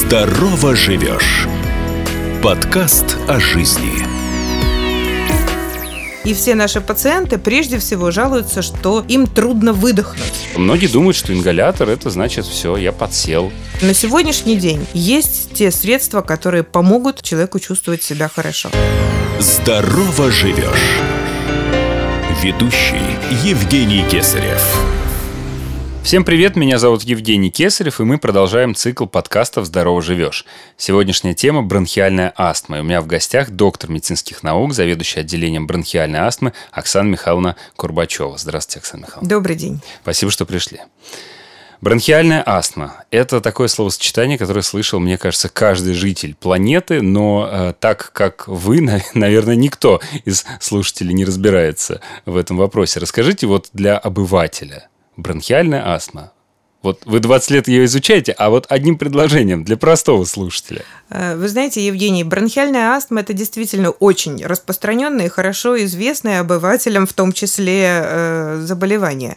Здорово живешь. Подкаст о жизни. И все наши пациенты прежде всего жалуются, что им трудно выдохнуть. Многие думают, что ингалятор это значит все, я подсел. На сегодняшний день есть те средства, которые помогут человеку чувствовать себя хорошо. Здорово живешь. Ведущий Евгений Кесарев. Всем привет, меня зовут Евгений Кесарев, и мы продолжаем цикл подкастов «Здорово живешь». Сегодняшняя тема – бронхиальная астма. И у меня в гостях доктор медицинских наук, заведующий отделением бронхиальной астмы Оксана Михайловна Курбачева. Здравствуйте, Оксана Михайловна. Добрый день. Спасибо, что пришли. Бронхиальная астма – это такое словосочетание, которое слышал, мне кажется, каждый житель планеты, но э, так как вы, наверное, никто из слушателей не разбирается в этом вопросе. Расскажите вот для обывателя – бронхиальная астма. Вот вы 20 лет ее изучаете, а вот одним предложением для простого слушателя. Э, вы знаете, Евгений, бронхиальная астма – это действительно очень распространенное и хорошо известное обывателям в том числе э, заболевание.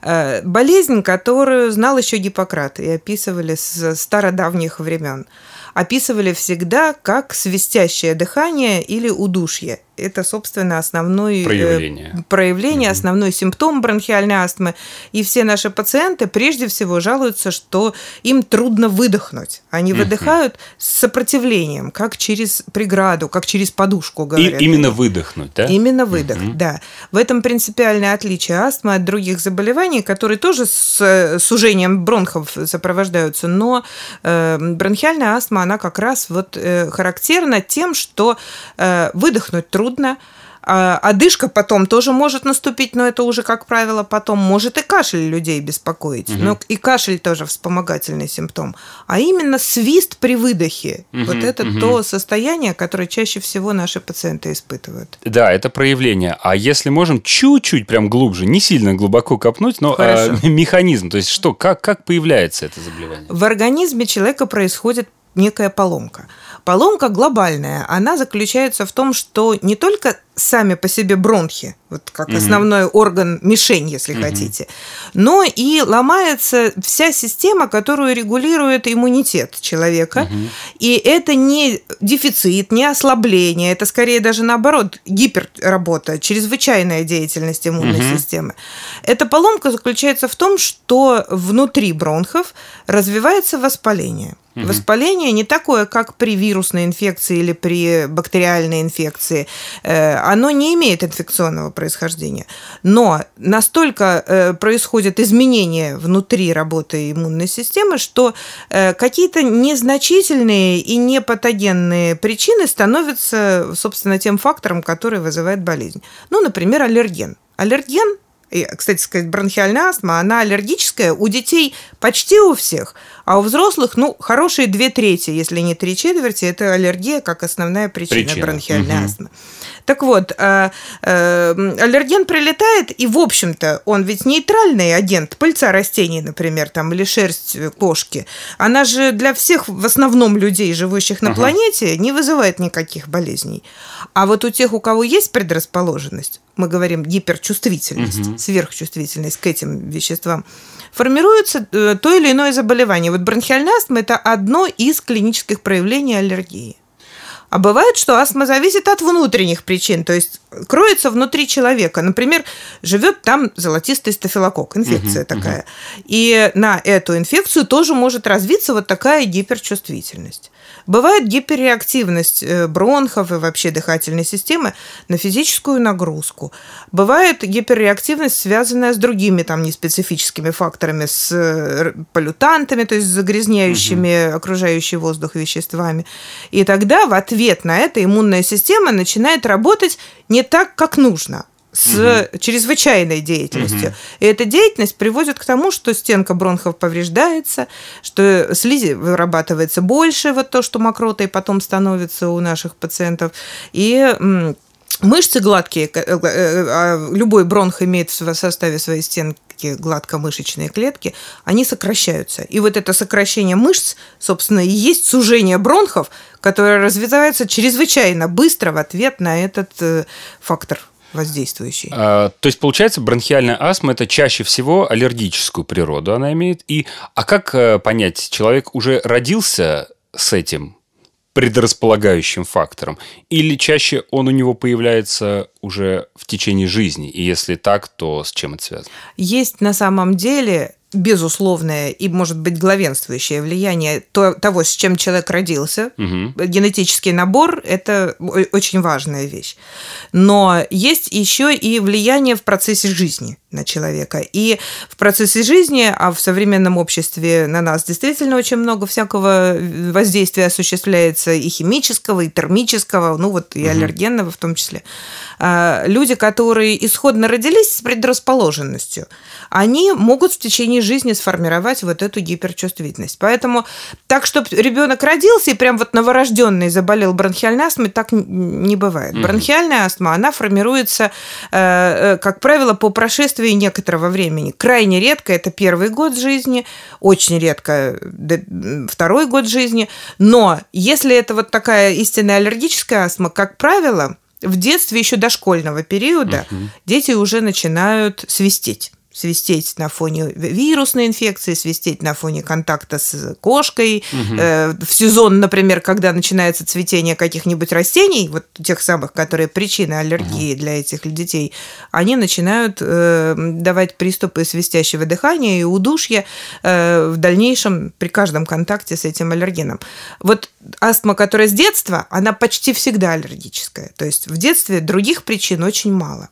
Э, болезнь, которую знал еще Гиппократ и описывали с стародавних времен описывали всегда как свистящее дыхание или удушье. Это, собственно, проявление, э, проявление угу. основной симптом бронхиальной астмы. И все наши пациенты прежде всего жалуются, что им трудно выдохнуть. Они угу. выдыхают с сопротивлением, как через преграду, как через подушку, говорят. И именно выдохнуть, да? Именно выдох, угу. да. В этом принципиальное отличие астмы от других заболеваний, которые тоже с сужением бронхов сопровождаются, но э, бронхиальная астма, она как раз вот э, характерна тем, что выдохнуть трудно, а одышка потом тоже может наступить, но это уже, как правило, потом может и кашель людей беспокоить. Угу. Но и кашель тоже вспомогательный симптом. А именно свист при выдохе. Угу, вот это угу. то состояние, которое чаще всего наши пациенты испытывают. Да, это проявление. А если можем чуть-чуть прям глубже, не сильно глубоко копнуть, но а, механизм, то есть что, как, как появляется это заболевание? В организме человека происходит некая поломка. Поломка глобальная. Она заключается в том, что не только сами по себе бронхи, вот как угу. основной орган мишень, если угу. хотите, но и ломается вся система, которую регулирует иммунитет человека. Угу. И это не дефицит, не ослабление, это скорее даже наоборот гиперработа, чрезвычайная деятельность иммунной угу. системы. Эта поломка заключается в том, что внутри бронхов развивается воспаление. Угу. Воспаление не такое, как при вирусной инфекции или при бактериальной инфекции. Оно не имеет инфекционного происхождения. Но настолько э, происходят изменения внутри работы иммунной системы, что э, какие-то незначительные и непатогенные причины становятся, собственно, тем фактором, который вызывает болезнь. Ну, например, аллерген. Аллерген и, кстати сказать, бронхиальная астма, она аллергическая у детей почти у всех, а у взрослых, ну, хорошие две трети, если не три четверти, это аллергия как основная причина, причина. бронхиальной угу. астмы. Так вот, э, э, аллерген прилетает, и, в общем-то, он ведь нейтральный агент, пыльца растений, например, там, или шерсть кошки. Она же для всех, в основном, людей, живущих на ага. планете, не вызывает никаких болезней. А вот у тех, у кого есть предрасположенность, мы говорим гиперчувствительность, угу. сверхчувствительность к этим веществам, формируется э, то или иное заболевание. Вот бронхиальная астма – это одно из клинических проявлений аллергии. А бывает, что астма зависит от внутренних причин, то есть кроется внутри человека. Например, живет там золотистый стафилококк, инфекция угу, такая. Угу. И на эту инфекцию тоже может развиться вот такая гиперчувствительность. Бывает гиперреактивность э, бронхов и вообще дыхательной системы на физическую нагрузку. Бывает гиперреактивность, связанная с другими там неспецифическими факторами, с э, полютантами, то есть загрязняющими угу. окружающий воздух веществами. И тогда в ответ на это иммунная система начинает работать не так, как нужно с угу. чрезвычайной деятельностью. Угу. И эта деятельность приводит к тому, что стенка бронхов повреждается, что слизи вырабатывается больше, вот то, что мокротой потом становится у наших пациентов. И Мышцы гладкие, э, э, а любой бронх имеет в составе своей стенки гладкомышечные клетки, они сокращаются. И вот это сокращение мышц, собственно, и есть сужение бронхов, которое развивается чрезвычайно быстро в ответ на этот э, фактор воздействующий. А, то есть, получается, бронхиальная астма – это чаще всего аллергическую природу она имеет. И, а как понять, человек уже родился с этим предрасполагающим фактором? Или чаще он у него появляется уже в течение жизни? И если так, то с чем это связано? Есть на самом деле безусловное и, может быть, главенствующее влияние то, того, с чем человек родился. Угу. Генетический набор – это очень важная вещь. Но есть еще и влияние в процессе жизни на человека. И в процессе жизни, а в современном обществе на нас действительно очень много всякого воздействия осуществляется и химического, и термического, ну вот и аллергенного в том числе. А, люди, которые исходно родились с предрасположенностью, они могут в течение жизни сформировать вот эту гиперчувствительность. Поэтому так, чтобы ребенок родился и прям вот новорожденный заболел бронхиальной астмой, так не бывает. Угу. Бронхиальная астма, она формируется, э, э, как правило, по прошествии некоторого времени. Крайне редко это первый год жизни, очень редко второй год жизни. Но если это вот такая истинная аллергическая астма, как правило, в детстве еще дошкольного периода угу. дети уже начинают свистеть свистеть на фоне вирусной инфекции, свистеть на фоне контакта с кошкой. Угу. в сезон, например, когда начинается цветение каких-нибудь растений, вот тех самых, которые причины аллергии угу. для этих детей, они начинают э, давать приступы свистящего дыхания и удушья э, в дальнейшем при каждом контакте с этим аллергеном. Вот астма, которая с детства, она почти всегда аллергическая. То есть в детстве других причин очень мало.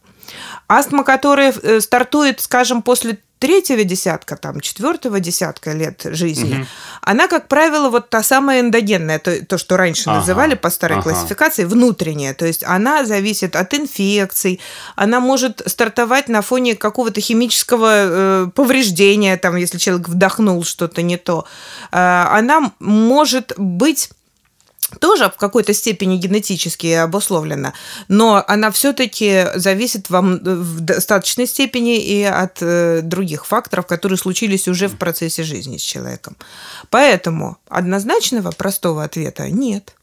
Астма, которая э, стартует, скажем, после третьего десятка, там, четвертого десятка лет жизни, угу. она, как правило, вот та самая эндогенная, то, то что раньше ага, называли по старой ага. классификации, внутренняя. То есть она зависит от инфекций, она может стартовать на фоне какого-то химического э, повреждения, там, если человек вдохнул что-то не то. Э, она может быть тоже в какой-то степени генетически обусловлена, но она все-таки зависит вам в достаточной степени и от э, других факторов, которые случились уже в процессе жизни с человеком. Поэтому однозначного простого ответа нет.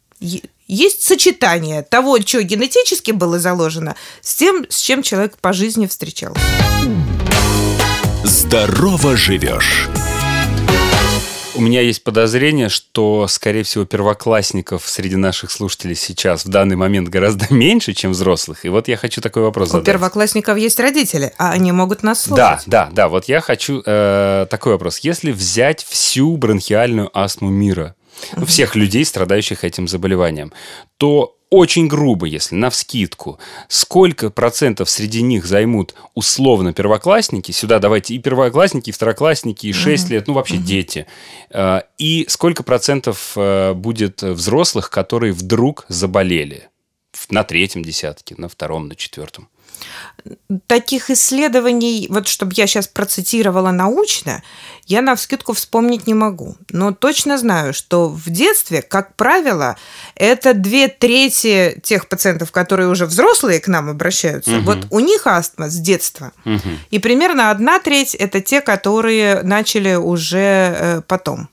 Есть сочетание того, что генетически было заложено, с тем, с чем человек по жизни встречался. Здорово живешь. У меня есть подозрение, что, скорее всего, первоклассников среди наших слушателей сейчас в данный момент гораздо меньше, чем взрослых. И вот я хочу такой вопрос задать. У первоклассников есть родители, а они могут нас слушать. Да, да, да. Вот я хочу э, такой вопрос. Если взять всю бронхиальную астму мира, ну, всех людей, страдающих этим заболеванием, то очень грубо, если на вскидку, сколько процентов среди них займут условно первоклассники, сюда давайте и первоклассники, и второклассники, и 6 угу. лет, ну вообще угу. дети, э, и сколько процентов э, будет взрослых, которые вдруг заболели на третьем десятке, на втором, на четвертом? Таких исследований, вот чтобы я сейчас процитировала научно, я на вскидку вспомнить не могу. Но точно знаю, что в детстве, как правило, это две трети тех пациентов, которые уже взрослые к нам обращаются. Угу. Вот у них астма с детства. Угу. И примерно одна треть это те, которые начали уже э, потом.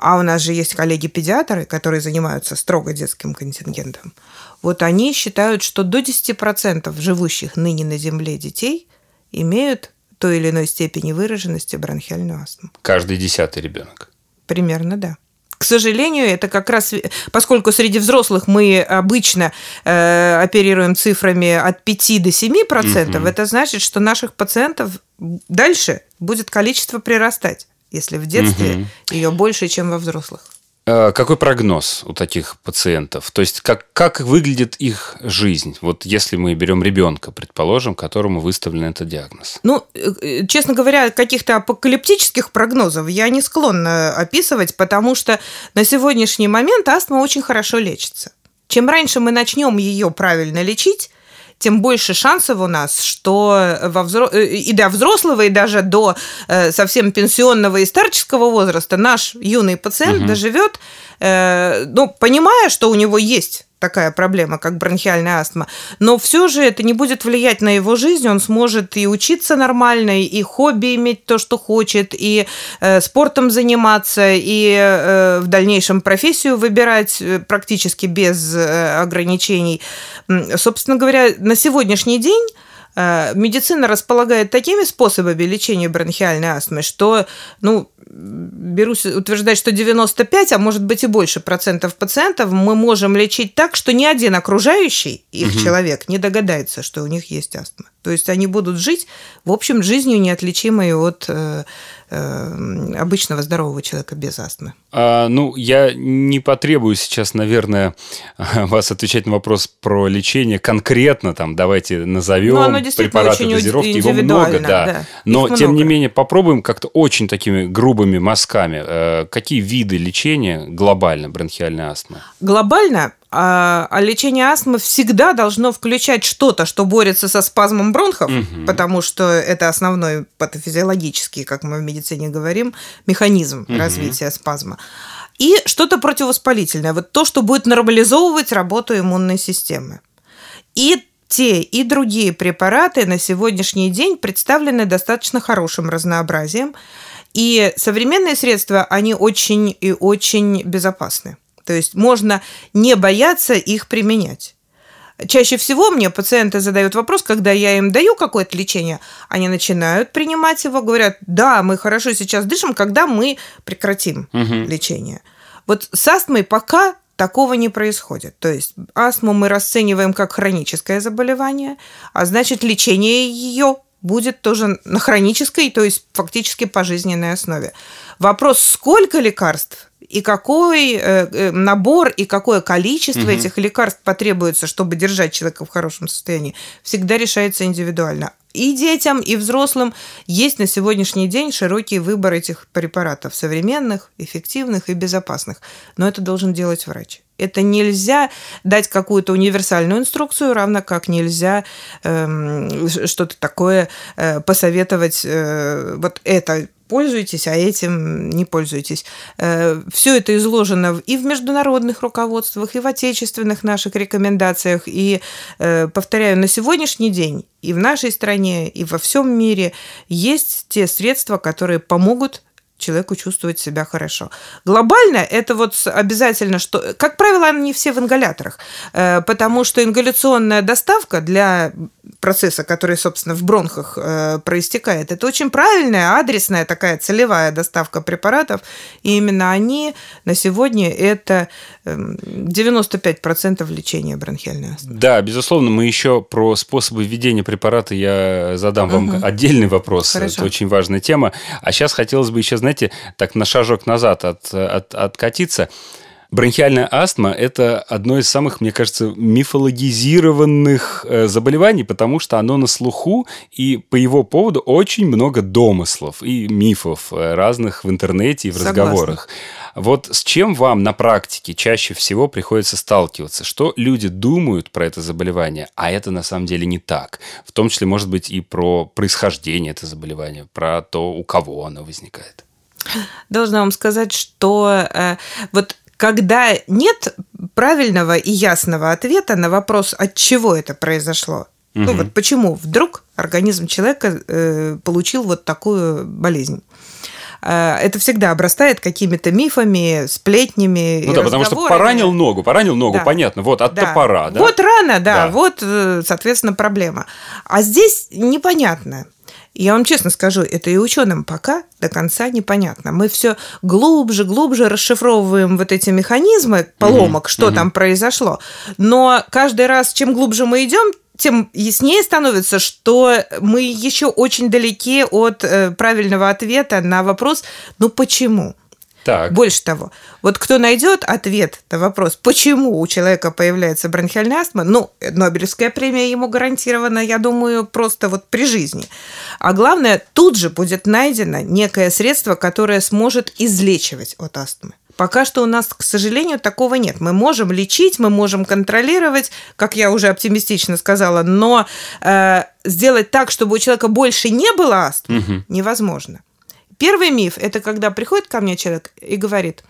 А у нас же есть коллеги-педиатры, которые занимаются строго детским контингентом. Вот они считают, что до 10% живущих ныне на Земле детей имеют той или иной степени выраженности бронхиальную астму. Каждый десятый ребенок. Примерно, да. К сожалению, это как раз, поскольку среди взрослых мы обычно э, оперируем цифрами от 5 до 7 процентов, угу. это значит, что наших пациентов дальше будет количество прирастать, если в детстве угу. ее больше, чем во взрослых. Э, какой прогноз у таких пациентов? То есть, как, как выглядит их жизнь? Вот если мы берем ребенка, предположим, которому выставлен этот диагноз. Ну, э, честно говоря, каких-то апокалиптических прогнозов я не склонна описывать, потому что на сегодняшний момент астма очень хорошо лечится. Чем раньше мы начнем ее правильно лечить, тем больше шансов у нас, что во взро... Э, и до взрослого, и даже до э, совсем пенсионного и старческого возраста наш юный пациент угу. доживет, э, ну, понимая, что у него есть такая проблема, как бронхиальная астма. Но все же это не будет влиять на его жизнь. Он сможет и учиться нормально, и хобби иметь то, что хочет, и э, спортом заниматься, и э, в дальнейшем профессию выбирать э, практически без э, ограничений. Собственно говоря, на сегодняшний день э, медицина располагает такими способами лечения бронхиальной астмы, что ну, берусь утверждать, что 95, а может быть и больше процентов пациентов мы можем лечить так, что ни один окружающий их угу. человек не догадается, что у них есть астма. То есть они будут жить, в общем, жизнью неотличимой от э, э, обычного здорового человека без астмы. А, ну, я не потребую сейчас, наверное, вас отвечать на вопрос про лечение конкретно, там, давайте назовем ну, препараты дозировки, его много, да. да. Но, Их тем много. не менее, попробуем как-то очень такими грубыми мазками. Э, какие виды лечения глобально бронхиальной астмы? Глобально а, а лечение астмы всегда должно включать что-то, что борется со спазмом бронхов, угу. потому что это основной патофизиологический, как мы в медицине говорим, механизм угу. развития спазма. И что-то противовоспалительное, вот то, что будет нормализовывать работу иммунной системы. И те и другие препараты на сегодняшний день представлены достаточно хорошим разнообразием. И современные средства, они очень и очень безопасны. То есть можно не бояться их применять. Чаще всего мне пациенты задают вопрос, когда я им даю какое-то лечение, они начинают принимать его, говорят, да, мы хорошо сейчас дышим, когда мы прекратим угу. лечение. Вот с астмой пока такого не происходит. То есть астму мы расцениваем как хроническое заболевание, а значит лечение ее будет тоже на хронической, то есть фактически пожизненной основе. Вопрос, сколько лекарств и какой э, э, набор и какое количество угу. этих лекарств потребуется, чтобы держать человека в хорошем состоянии, всегда решается индивидуально. И детям, и взрослым есть на сегодняшний день широкий выбор этих препаратов, современных, эффективных и безопасных. Но это должен делать врач. Это нельзя дать какую-то универсальную инструкцию, равно как нельзя э, что-то такое э, посоветовать. Э, вот это пользуйтесь, а этим не пользуйтесь. Э, Все это изложено и в международных руководствах, и в отечественных наших рекомендациях. И, э, повторяю, на сегодняшний день и в нашей стране, и во всем мире есть те средства, которые помогут человеку чувствовать себя хорошо. Глобально это вот обязательно, что, как правило, они не все в ингаляторах, э, потому что ингаляционная доставка для процесса, который, собственно, в бронхах э, проистекает, это очень правильная, адресная такая целевая доставка препаратов, и именно они на сегодня это 95% эм, лечения бронхиальной астмы. Да, безусловно, мы еще про способы введения препарата я задам вам угу. отдельный вопрос, Хорошо. это очень важная тема. А сейчас хотелось бы еще, знаете, так на шажок назад от, от, откатиться. Бронхиальная астма – это одно из самых, мне кажется, мифологизированных э, заболеваний, потому что оно на слуху, и по его поводу очень много домыслов и мифов э, разных в интернете и в Согласна. разговорах. Вот с чем вам на практике чаще всего приходится сталкиваться? Что люди думают про это заболевание, а это на самом деле не так? В том числе, может быть, и про происхождение этого заболевания, про то, у кого оно возникает. Должна вам сказать, что э, вот когда нет правильного и ясного ответа на вопрос, от чего это произошло. Угу. Ну вот почему вдруг организм человека э, получил вот такую болезнь. Э, это всегда обрастает какими-то мифами, сплетнями. Ну да, потому что поранил ногу, поранил ногу, да. понятно, вот от да. топора, да. Вот рана, да, да, вот, э, соответственно, проблема. А здесь непонятно. Я вам честно скажу, это и ученым пока до конца непонятно. Мы все глубже, глубже расшифровываем вот эти механизмы поломок, угу, что угу. там произошло. Но каждый раз, чем глубже мы идем, тем яснее становится, что мы еще очень далеки от э, правильного ответа на вопрос, ну почему? Так. Больше того, вот кто найдет ответ на вопрос, почему у человека появляется бронхиальная астма, ну, Нобелевская премия ему гарантирована, я думаю, просто вот при жизни. А главное, тут же будет найдено некое средство, которое сможет излечивать от астмы. Пока что у нас, к сожалению, такого нет. Мы можем лечить, мы можем контролировать, как я уже оптимистично сказала, но э, сделать так, чтобы у человека больше не было астмы, угу. невозможно. Первый миф – это когда приходит ко мне человек и говорит,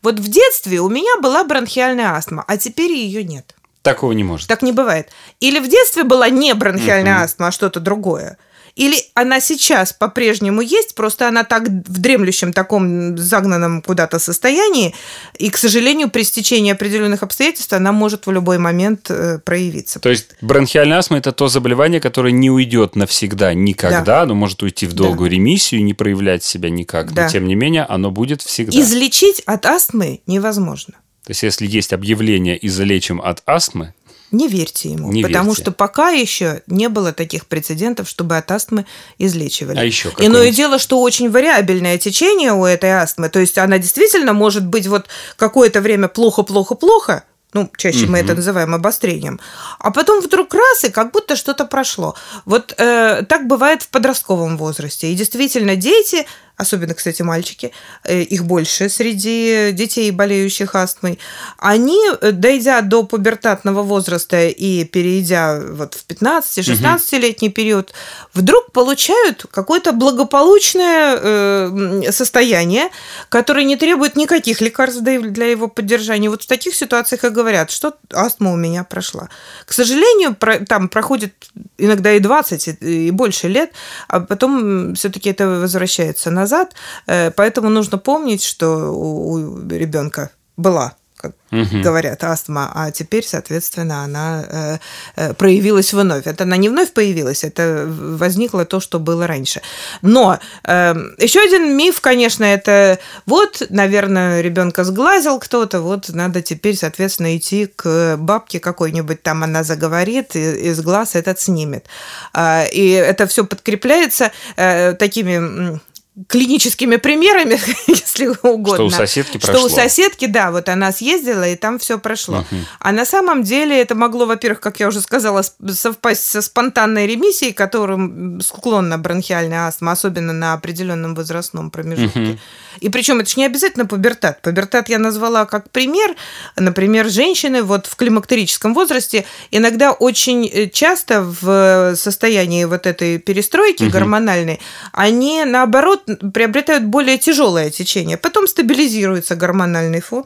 вот в детстве у меня была бронхиальная астма, а теперь ее нет. Такого не может. Так не бывает. Или в детстве была не бронхиальная астма, а что-то другое. Или она сейчас по-прежнему есть, просто она так в дремлющем таком загнанном куда-то состоянии, и, к сожалению, при стечении определенных обстоятельств она может в любой момент э, проявиться. То есть бронхиальная астма – это то заболевание, которое не уйдет навсегда никогда, да. оно может уйти в долгую да. ремиссию и не проявлять себя никак, да. но тем не менее оно будет всегда. Излечить от астмы невозможно. То есть, если есть объявление «излечим от астмы», не верьте ему, не потому верьте. что пока еще не было таких прецедентов, чтобы от астмы излечивали. А еще Иное дело, что очень вариабельное течение у этой астмы, то есть она действительно может быть вот какое-то время плохо-плохо-плохо, ну, чаще угу. мы это называем обострением, а потом вдруг раз, и как будто что-то прошло. Вот э, так бывает в подростковом возрасте. И действительно, дети особенно, кстати, мальчики, э, их больше среди детей, болеющих астмой, они, э, дойдя до пубертатного возраста и перейдя вот в 15-16-летний период, вдруг получают какое-то благополучное э, состояние, которое не требует никаких лекарств для его поддержания. Вот в таких ситуациях и говорят, что астма у меня прошла. К сожалению, там проходит иногда и 20, и больше лет, а потом все-таки это возвращается назад назад. Э, поэтому нужно помнить, что у ребенка была как угу. говорят, астма, а теперь, соответственно, она э, э, проявилась вновь. Это она не вновь появилась, это возникло то, что было раньше. Но э, еще один миф, конечно, это вот, наверное, ребенка сглазил кто-то, вот надо теперь, соответственно, идти к бабке какой-нибудь, там она заговорит, и из глаз этот снимет. Э, и это все подкрепляется э, такими клиническими примерами, если угодно. Что у соседки прошло. Что у соседки, да, вот она съездила, и там все прошло. Угу. А на самом деле это могло, во-первых, как я уже сказала, совпасть со спонтанной ремиссией, которым склонна бронхиальная астма, особенно на определенном возрастном промежутке. Угу. И причем это же не обязательно пубертат. Пубертат я назвала как пример. Например, женщины вот в климактерическом возрасте иногда очень э, часто в состоянии вот этой перестройки угу. гормональной, они наоборот приобретают более тяжелое течение. Потом стабилизируется гормональный фон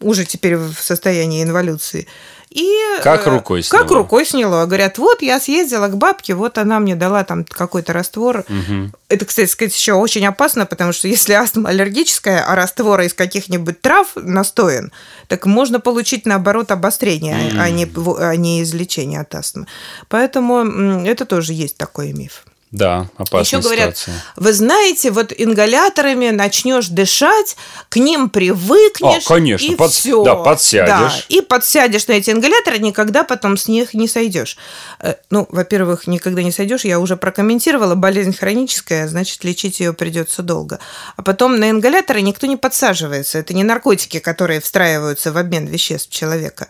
уже теперь в состоянии инволюции. И, как э, рукой сняло. Как рукой сняло. Говорят, вот я съездила к бабке, вот она мне дала там какой-то раствор. Угу. Это, кстати сказать, еще очень опасно, потому что если астма аллергическая, а раствор из каких-нибудь трав настоен, так можно получить, наоборот, обострение, mm. а, не, а не излечение от астмы. Поэтому это тоже есть такой миф. Да, опасная Еще говорят, ситуация. вы знаете, вот ингаляторами начнешь дышать, к ним привыкнешь. А, конечно, и под, все. Да, подсядешь. Да, и подсядешь на эти ингаляторы, никогда потом с них не сойдешь. Э, ну, во-первых, никогда не сойдешь, я уже прокомментировала, болезнь хроническая, значит, лечить ее придется долго. А потом на ингаляторы никто не подсаживается. Это не наркотики, которые встраиваются в обмен веществ человека.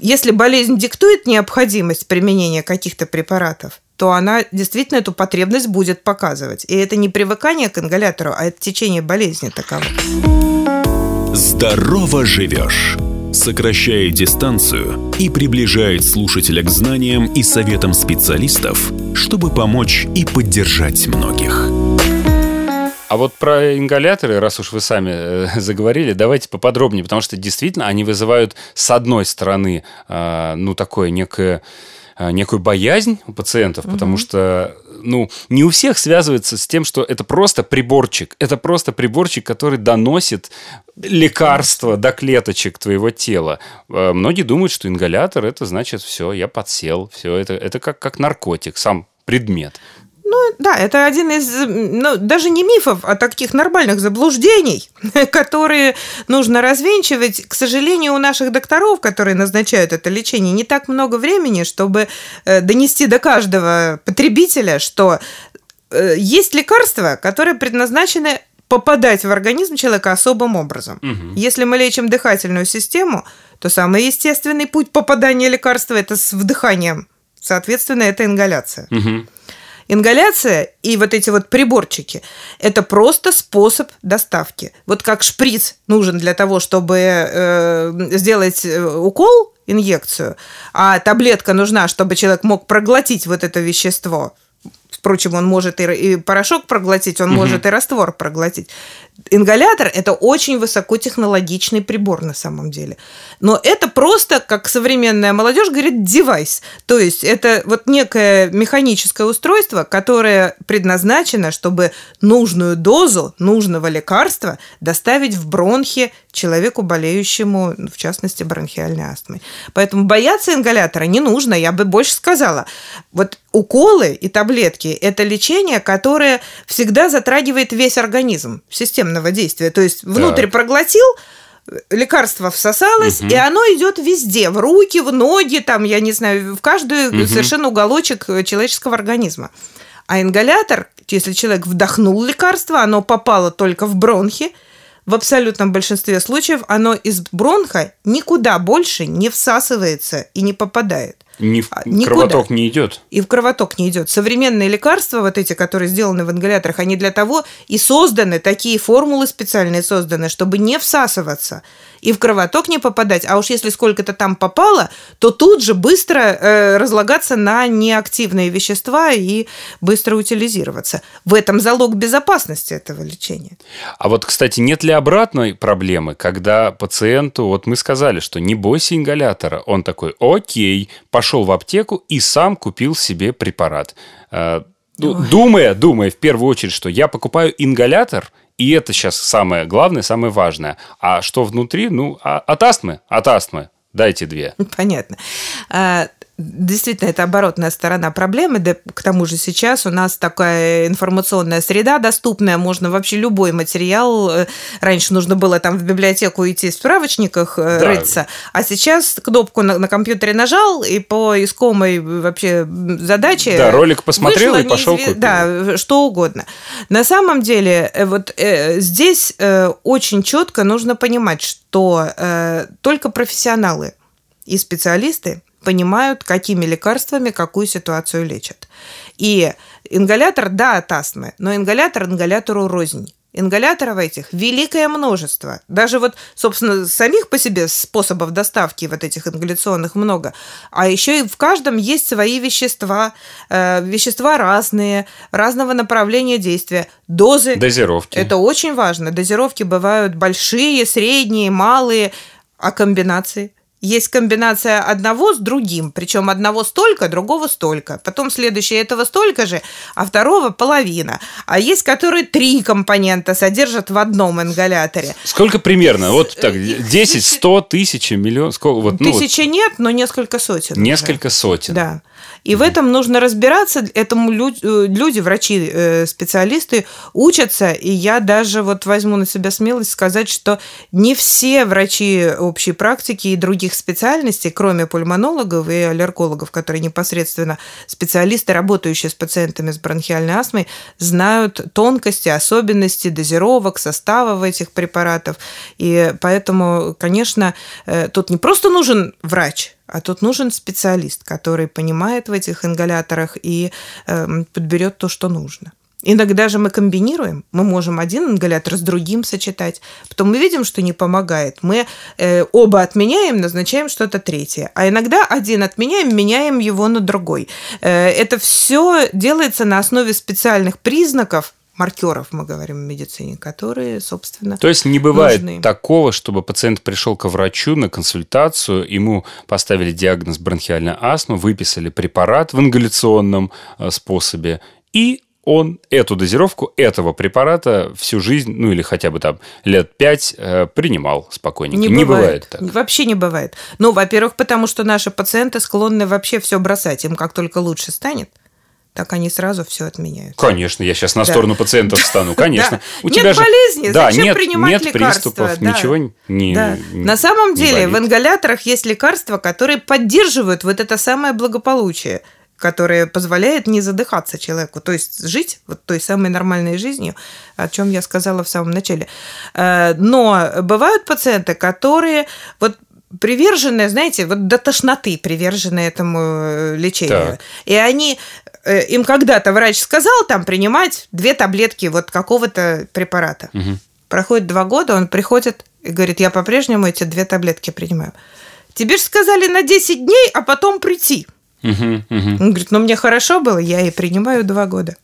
Если болезнь диктует необходимость применения каких-то препаратов, то она действительно эту потребность будет показывать. И это не привыкание к ингалятору, а это течение болезни таково. Здорово живешь сокращает дистанцию и приближает слушателя к знаниям и советам специалистов, чтобы помочь и поддержать многих. А вот про ингаляторы, раз уж вы сами э, заговорили, давайте поподробнее, потому что действительно они вызывают с одной стороны, э, ну, такое некое некую боязнь у пациентов, угу. потому что, ну, не у всех связывается с тем, что это просто приборчик. Это просто приборчик, который доносит лекарство до клеточек твоего тела. Э, многие думают, что ингалятор это значит все, я подсел, все это это как как наркотик, сам предмет. Ну, да, это один из, ну, даже не мифов, а таких нормальных заблуждений, которые нужно развенчивать. К сожалению, у наших докторов, которые назначают это лечение, не так много времени, чтобы э, донести до каждого потребителя, что э, есть лекарства, которые предназначены попадать в организм человека особым образом. Угу. Если мы лечим дыхательную систему, то самый естественный путь попадания лекарства это с вдыханием. Соответственно, это ингаляция. Угу. Ингаляция и вот эти вот приборчики – это просто способ доставки. Вот как шприц нужен для того, чтобы э, сделать э, укол, инъекцию, а таблетка нужна, чтобы человек мог проглотить вот это вещество. Впрочем, он может и, и порошок проглотить, он угу. может и раствор проглотить. Ингалятор – это очень высокотехнологичный прибор на самом деле. Но это просто, как современная молодежь говорит, девайс. То есть это вот некое механическое устройство, которое предназначено, чтобы нужную дозу нужного лекарства доставить в бронхи человеку, болеющему, в частности, бронхиальной астмой. Поэтому бояться ингалятора не нужно, я бы больше сказала. Вот уколы и таблетки – это лечение, которое всегда затрагивает весь организм системного действия. То есть внутрь так. проглотил, лекарство всосалось, угу. и оно идет везде, в руки, в ноги, там, я не знаю, в каждый угу. совершенно уголочек человеческого организма. А ингалятор, если человек вдохнул лекарство, оно попало только в бронхи, в абсолютном большинстве случаев оно из бронха никуда больше не всасывается и не попадает. Ни в а, Никуда. кровоток не идет. И в кровоток не идет. Современные лекарства, вот эти, которые сделаны в ингаляторах, они для того и созданы, такие формулы специальные созданы, чтобы не всасываться и в кровоток не попадать. А уж если сколько-то там попало, то тут же быстро э, разлагаться на неактивные вещества и быстро утилизироваться. В этом залог безопасности этого лечения. А вот, кстати, нет ли обратной проблемы, когда пациенту, вот мы сказали, что не бойся ингалятора, он такой, окей, пошел в аптеку и сам купил себе препарат. Э, думая, думая в первую очередь, что я покупаю ингалятор – и это сейчас самое главное, самое важное. А что внутри? Ну, а, от астмы, от астмы. Дайте две. Понятно. А, Действительно, это оборотная сторона проблемы. Да, к тому же сейчас у нас такая информационная среда доступная, можно вообще любой материал. Э, раньше нужно было там в библиотеку идти в справочниках э, да. рыться, а сейчас кнопку на, на компьютере нажал и по искомой вообще задаче. Да, ролик посмотрел и пошел неизв... Да, что угодно. На самом деле, э, вот э, здесь э, очень четко нужно понимать, что э, только профессионалы и специалисты понимают, какими лекарствами какую ситуацию лечат. И ингалятор, да, от астмы, но ингалятор ингалятору рознь. Ингаляторов этих великое множество. Даже вот, собственно, самих по себе способов доставки вот этих ингаляционных много. А еще и в каждом есть свои вещества. Э, вещества разные, разного направления действия. Дозы. Дозировки. Это очень важно. Дозировки бывают большие, средние, малые. А комбинации? Есть комбинация одного с другим, причем одного столько, другого столько. Потом следующее этого столько же, а второго половина. А есть, которые три компонента содержат в одном ингаляторе. Сколько примерно? Вот так, 10, 100, тысячи, миллион? Сколько? Вот, ну, Тысячи вот. нет, но несколько сотен. Несколько уже. сотен. Да. И в этом нужно разбираться. Этому э, люди, врачи, э, специалисты учатся. И я даже вот возьму на себя смелость сказать, что не все врачи общей практики и других специальностей, кроме пульмонологов и аллергологов, которые непосредственно специалисты, работающие с пациентами с бронхиальной астмой, знают тонкости, особенности дозировок, составов этих препаратов. И поэтому, конечно, э, тут не просто нужен врач, а тут нужен специалист, который понимает в этих ингаляторах и э, подберет то, что нужно. Иногда же мы комбинируем, мы можем один ингалятор с другим сочетать, потом мы видим, что не помогает, мы э, оба отменяем, назначаем что-то третье, а иногда один отменяем, меняем его на другой. Э, это все делается на основе специальных признаков, маркеров, мы говорим в медицине, которые, собственно, То есть не бывает нужны. такого, чтобы пациент пришел к врачу на консультацию, ему поставили диагноз бронхиальная астма, выписали препарат в ингаляционном э, способе, и он эту дозировку этого препарата всю жизнь, ну или хотя бы там лет пять э, принимал спокойненько. Не, не бывает. бывает так. Вообще не бывает. Ну, во-первых, потому что наши пациенты склонны вообще все бросать. Им как только лучше станет, так они сразу все отменяют. Конечно, я сейчас на да. сторону пациентов встану, конечно. У нет тебя болезни, же... да, зачем нет, принимать нет лекарства? приступов, да. ничего не да. На самом деле болит. в ингаляторах есть лекарства, которые поддерживают вот это самое благополучие которое позволяет не задыхаться человеку, то есть жить вот той самой нормальной жизнью, о чем я сказала в самом начале. Э, но бывают пациенты, которые вот приверженные, знаете, вот до тошноты привержены этому э, лечению. Так. И они Э, им когда-то врач сказал там принимать две таблетки вот какого-то препарата. Угу. Проходит два года, он приходит и говорит, я по-прежнему эти две таблетки принимаю. Тебе же сказали на 10 дней, а потом прийти. Он говорит, ну мне хорошо было, я и принимаю два года.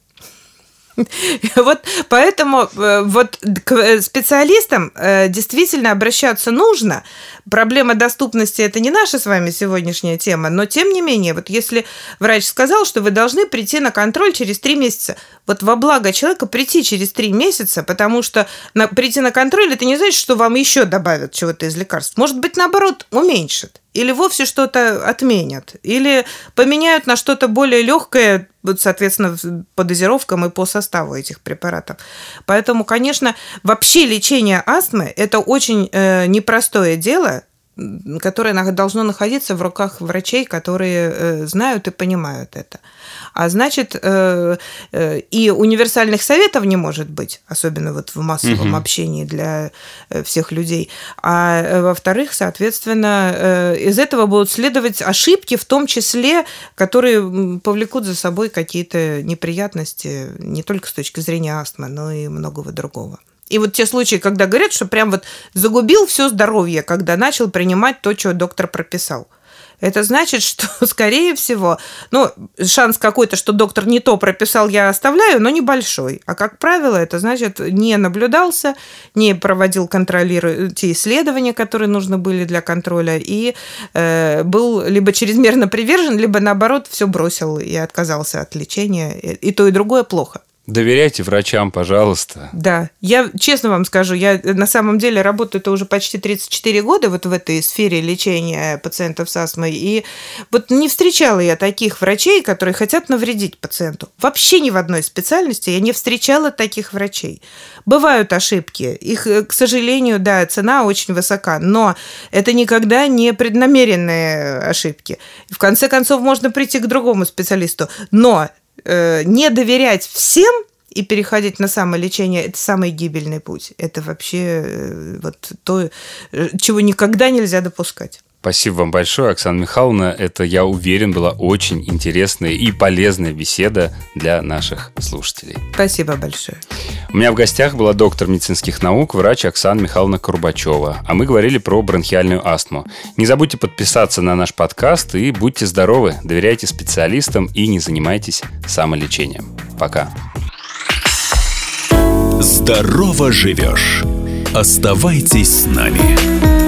Вот поэтому э, вот к э, специалистам э, действительно обращаться нужно. Проблема доступности – это не наша с вами сегодняшняя тема, но тем не менее, вот если врач сказал, что вы должны прийти на контроль через три месяца, вот во благо человека прийти через три месяца, потому что на, прийти на контроль – это не значит, что вам еще добавят чего-то из лекарств. Может быть, наоборот, уменьшит или вовсе что-то отменят, или поменяют на что-то более легкое, соответственно, по дозировкам и по составу этих препаратов. Поэтому, конечно, вообще лечение астмы – это очень э, непростое дело, которое должно находиться в руках врачей, которые э, знают и понимают это. А значит, э, э, и универсальных советов не может быть, особенно вот в массовом угу. общении для всех людей. А во-вторых, соответственно, из этого будут следовать ошибки, в том числе, которые повлекут за собой какие-то неприятности не только с точки зрения астмы, но и многого другого. И вот те случаи, когда говорят, что прям вот загубил все здоровье, когда начал принимать то, что доктор прописал. Это значит, что, скорее всего, ну, шанс какой-то, что доктор не то прописал, я оставляю, но небольшой. А как правило, это значит, не наблюдался, не проводил контролиру... те исследования, которые нужны были для контроля, и э, был либо чрезмерно привержен, либо наоборот все бросил и отказался от лечения. И то, и другое плохо. Доверяйте врачам, пожалуйста. Да, я честно вам скажу, я на самом деле работаю это уже почти 34 года вот в этой сфере лечения пациентов с астмой, и вот не встречала я таких врачей, которые хотят навредить пациенту. Вообще ни в одной специальности я не встречала таких врачей. Бывают ошибки, их, э, к сожалению, да, цена очень высока, но это никогда не преднамеренные ошибки. В конце концов, можно прийти к другому специалисту, но э, не доверять всем и переходить на самолечение – это самый гибельный путь. Это вообще э, вот то, э, чего никогда нельзя допускать. Спасибо вам большое, Оксана Михайловна. Это, я уверен, была очень интересная и полезная беседа для наших слушателей. Спасибо большое. У меня в гостях была доктор медицинских наук, врач Оксана Михайловна Курбачева. А мы говорили про бронхиальную астму. Не забудьте подписаться на наш подкаст и будьте здоровы, доверяйте специалистам и не занимайтесь самолечением. Пока. Здорово живешь. Оставайтесь с нами.